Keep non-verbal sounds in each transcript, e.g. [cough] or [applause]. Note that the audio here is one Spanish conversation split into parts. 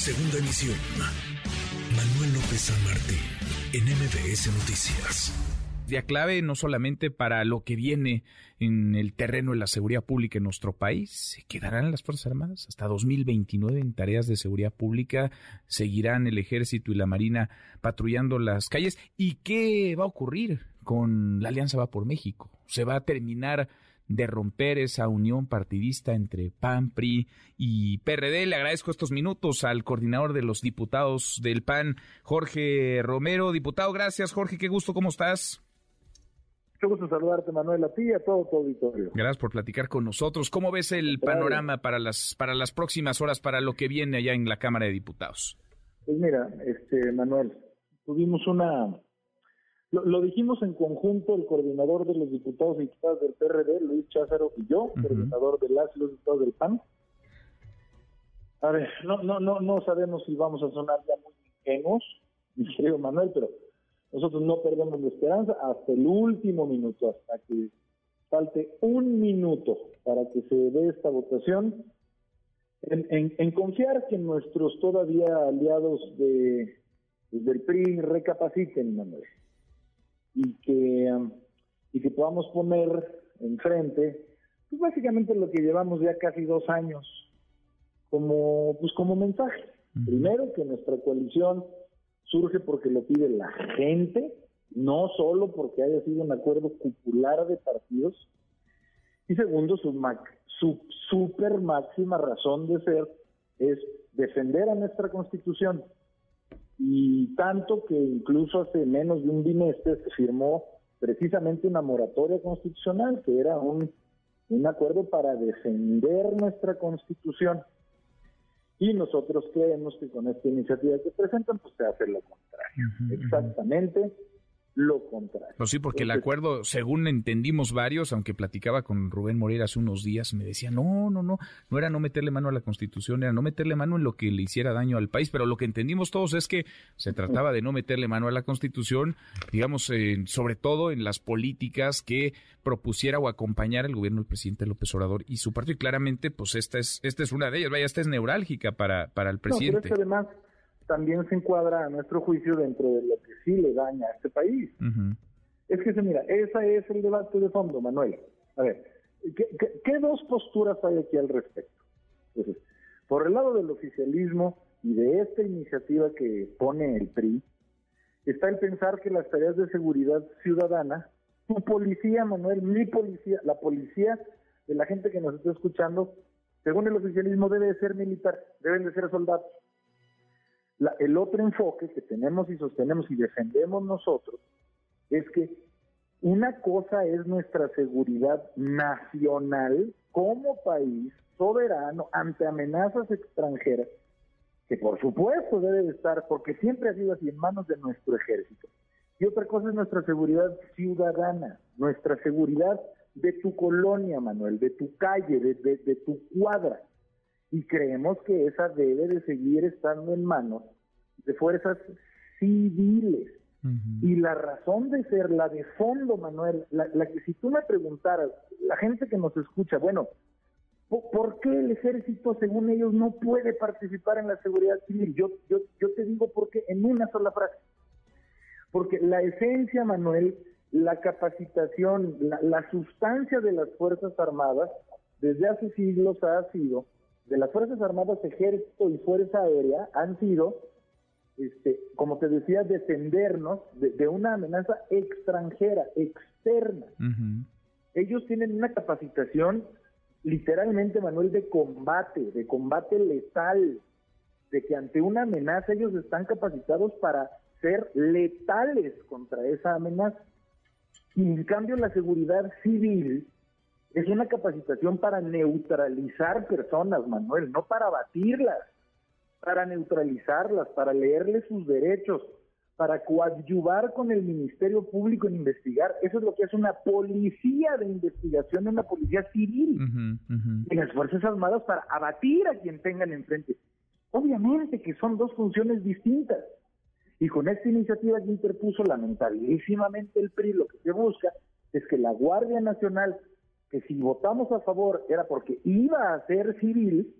Segunda emisión. Manuel López San Martín, en MBS Noticias. Día clave no solamente para lo que viene en el terreno de la seguridad pública en nuestro país, se quedarán las Fuerzas Armadas hasta 2029 en tareas de seguridad pública, seguirán el ejército y la marina patrullando las calles. ¿Y qué va a ocurrir con la Alianza Va por México? ¿Se va a terminar de romper esa unión partidista entre PAN, PRI y PRD. Le agradezco estos minutos al coordinador de los diputados del PAN, Jorge Romero. Diputado, gracias Jorge, qué gusto, ¿cómo estás? Qué gusto saludarte, Manuel, a ti y a todo tu auditorio. Gracias por platicar con nosotros. ¿Cómo ves el panorama para las, para las próximas horas, para lo que viene allá en la Cámara de Diputados? Pues mira, este Manuel, tuvimos una lo, dijimos en conjunto el coordinador de los diputados y diputadas del PRD, Luis Cházaro, y yo, coordinador de las y los diputados del PAN. A ver, no, no, no, no sabemos si vamos a sonar ya muy ingenuos, [laughs] mi querido Manuel, pero nosotros no perdemos la esperanza hasta el último minuto, hasta que falte un minuto para que se dé esta votación, en, en confiar que nuestros todavía aliados de, del PRI recapaciten, Manuel y que, y que podamos poner enfrente, pues básicamente lo que llevamos ya casi dos años como, pues como mensaje. Primero, que nuestra coalición surge porque lo pide la gente, no solo porque haya sido un acuerdo popular de partidos. Y segundo, su, su super máxima razón de ser es defender a nuestra constitución, y tanto que incluso hace menos de un bimestre se firmó precisamente una moratoria constitucional, que era un, un acuerdo para defender nuestra constitución. Y nosotros creemos que con esta iniciativa que presentan, pues se hace lo contrario. Exactamente lo contrario. Pues sí, porque el acuerdo, según entendimos varios, aunque platicaba con Rubén Moreira hace unos días, me decía, no, no, no, no era no meterle mano a la Constitución, era no meterle mano en lo que le hiciera daño al país, pero lo que entendimos todos es que se trataba de no meterle mano a la Constitución, digamos, sobre todo en las políticas que propusiera o acompañara el gobierno del presidente López Obrador y su partido, y claramente, pues esta es, esta es una de ellas, vaya, esta es neurálgica para, para el presidente. No, además también se encuadra a nuestro juicio dentro de lo que sí le daña a este país. Es que, mira, ese es el debate de fondo, Manuel. A ver, ¿qué, dos posturas hay aquí al respecto? Entonces, por el lado del oficialismo y de esta iniciativa que pone el PRI, está el pensar que las tareas de seguridad ciudadana, tu policía, Manuel, mi policía, la policía de la gente que nos está escuchando, según el oficialismo debe de ser militar, deben de ser soldados el otro enfoque que tenemos y sostenemos y defendemos nosotros es que una cosa es nuestra seguridad nacional como país soberano ante amenazas extranjeras, que por supuesto debe de estar, porque siempre ha sido así, en manos de nuestro ejército. Y otra cosa es nuestra seguridad ciudadana, nuestra seguridad de tu colonia, Manuel, de tu calle, de, de tu cuadra y creemos que esa debe de seguir estando en manos de fuerzas civiles. Y la razón de ser, la de fondo, Manuel, la, que si tú me preguntaras, la gente que nos escucha, bueno, ¿por qué el ejército, según ellos, no puede participar en la seguridad civil? Yo, yo, yo te digo porque en una sola frase. Porque la esencia, Manuel, la capacitación, la, la sustancia de las Fuerzas Armadas, desde hace siglos ha sido de las Fuerzas Armadas, Ejército y Fuerza Aérea han sido, este, como te decía, defendernos de, una amenaza extranjera, externa. Ellos tienen una capacitación literalmente, Manuel, de combate, de combate letal, de que ante una amenaza ellos están capacitados para ser letales contra esa amenaza. Y en cambio la seguridad civil es una capacitación para neutralizar personas, Manuel, no para batirlas, para neutralizarlas, para leerles sus derechos, para coadyuvar con el Ministerio Público en investigar. Eso es lo que es una policía de investigación, una policía civil en las Fuerzas Armadas para abatir a quien tengan enfrente. Obviamente que son dos funciones distintas. Y con esta iniciativa que interpuso lamentabilísimamente el PRI, lo que se busca es que la Guardia Nacional que si votamos a favor era porque iba a ser civil,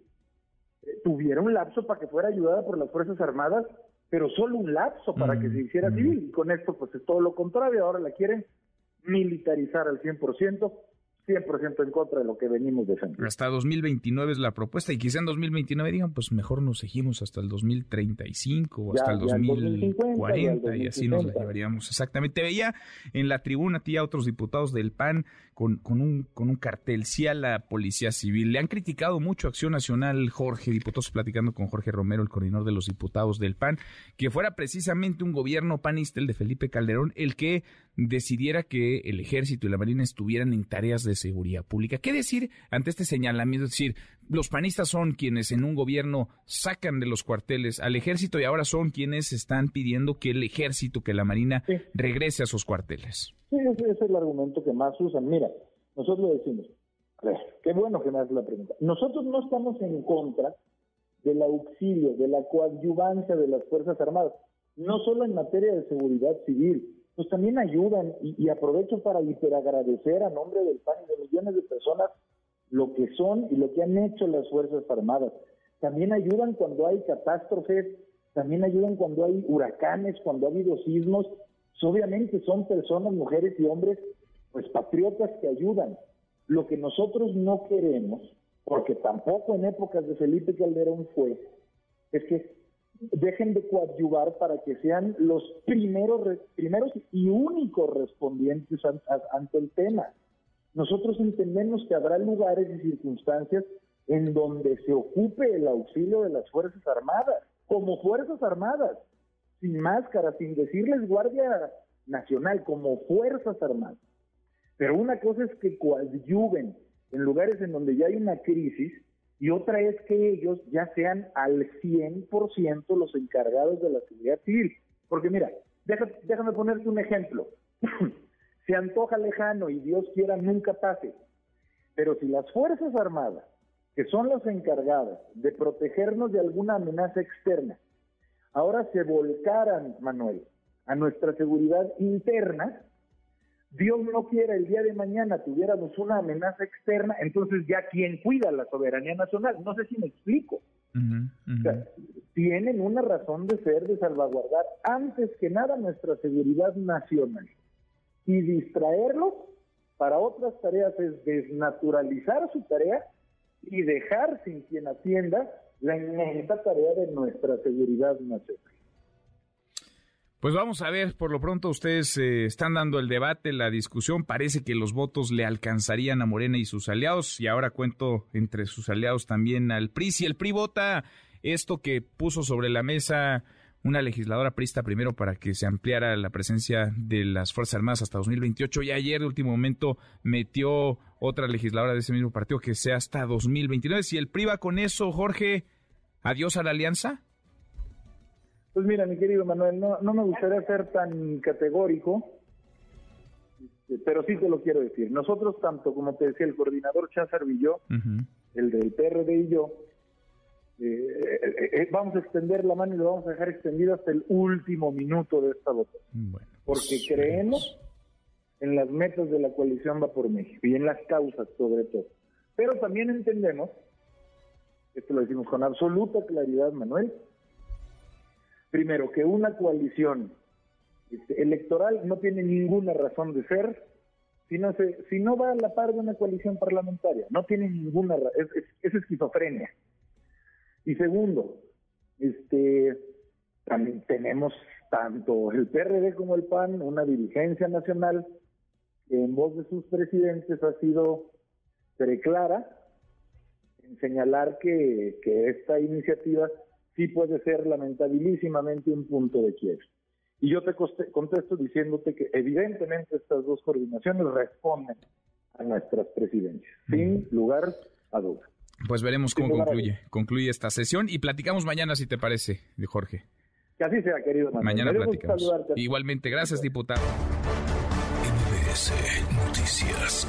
tuviera un lapso para que fuera ayudada por las Fuerzas Armadas, pero solo un lapso para que se hiciera civil. Y con esto, pues es todo lo contrario. Ahora la quieren militarizar al 100%. 100% en contra de lo que venimos defendiendo. Hasta 2029 es la propuesta y quizá en 2029 digan, pues mejor nos seguimos hasta el 2035 o hasta el 2040 y, así nos la llevaríamos. Exactamente. Veía en la tribuna a otros diputados del PAN con, con, un, con un cartel, sí a la Policía Civil. Le han criticado mucho Acción Nacional, Jorge, diputados platicando con Jorge Romero, el coordinador de los diputados del PAN, que fuera precisamente un gobierno panista, el de Felipe Calderón, el que decidiera que el ejército y la marina estuvieran en tareas de seguridad pública. ¿Qué decir ante este señalamiento? Es decir, los panistas son quienes en un gobierno sacan de los cuarteles al ejército y ahora son quienes están pidiendo que el ejército, que la marina regrese a sus cuarteles. Sí, ese es el argumento que más usan. Mira, nosotros decimos, qué bueno que me haces la pregunta. Nosotros no estamos en contra del auxilio, de la coadyuvancia de las Fuerzas Armadas, no solo en materia de seguridad civil, pues también ayudan y, aprovecho para hiperagradecer a nombre del PAN y de millones de personas lo que son y lo que han hecho las Fuerzas Armadas. También ayudan cuando hay catástrofes, también ayudan cuando hay huracanes, cuando ha habido sismos, obviamente son personas, mujeres y hombres, pues patriotas que ayudan. Lo que nosotros no queremos, porque tampoco en épocas de Felipe Calderón fue, es que dejen de coadyuvar para que sean los primeros, primeros y únicos respondientes ante el tema. Nosotros entendemos que habrá lugares y circunstancias en donde se ocupe el auxilio de las Fuerzas Armadas, como Fuerzas Armadas, sin máscara, sin decirles Guardia Nacional, como Fuerzas Armadas. Pero una cosa es que coadyuven en lugares en donde ya hay una crisis y otra es que ellos ya sean al 100% los encargados de la seguridad civil. Porque mira, déjame ponerte un ejemplo. [clears throat] Se antoja lejano y Dios quiera nunca pase. Pero si las Fuerzas Armadas, que son las encargadas de protegernos de alguna amenaza externa, ahora se volcaran, Manuel, a nuestra seguridad interna, Dios no quiera el día de mañana tuviéramos una amenaza externa, entonces ya quién cuida la soberanía nacional. No sé si me explico. tienen una razón de ser, de salvaguardar antes que nada nuestra seguridad nacional. Y distraerlos para otras tareas es desnaturalizar su tarea y dejar sin quien atienda la inmensa tarea de nuestra seguridad nacional. Pues vamos a ver, por lo pronto ustedes eh, están dando el debate, la discusión, parece que los votos le alcanzarían a Morena y sus aliados y ahora cuento entre sus aliados también al PRI. Si el PRI vota esto que puso sobre la mesa una legisladora prista primero para que se ampliara la presencia de las Fuerzas Armadas hasta 2028 y ayer de último momento metió otra legisladora de ese mismo partido que sea hasta 2029. Si el PRI va con eso, Jorge, adiós a la alianza. Pues mira, mi querido Manuel, no, no me gustaría ser tan categórico, este, pero sí te lo quiero decir. Nosotros, tanto como te decía, el coordinador Cházar y yo, el del PRD y yo, eh, eh, eh, vamos a extender la mano y lo vamos a dejar extendido hasta el último minuto de esta votación. porque pues, creemos en las metas de la coalición Va por México y en las causas sobre todo. Pero también entendemos, esto lo decimos con absoluta claridad, Manuel, primero, que una coalición este, electoral no tiene ninguna razón de ser si no, se, si no va a la par de una coalición parlamentaria. No tiene ninguna es, es, es esquizofrenia. Y segundo, este, también tenemos tanto el PRD como el PAN una dirigencia nacional que en voz de sus presidentes ha sido preclara en señalar que, que esta iniciativa sí puede ser lamentabilísimamente un punto de quiebre. Y yo te contesto diciéndote que evidentemente estas dos coordinaciones responden a nuestras presidencias, sin lugar a dudas. Pues veremos cómo concluye, concluye esta sesión y platicamos mañana si te parece, Jorge. Que así sea, querido Mañana platicamos. Igualmente, gracias, diputado. Noticias.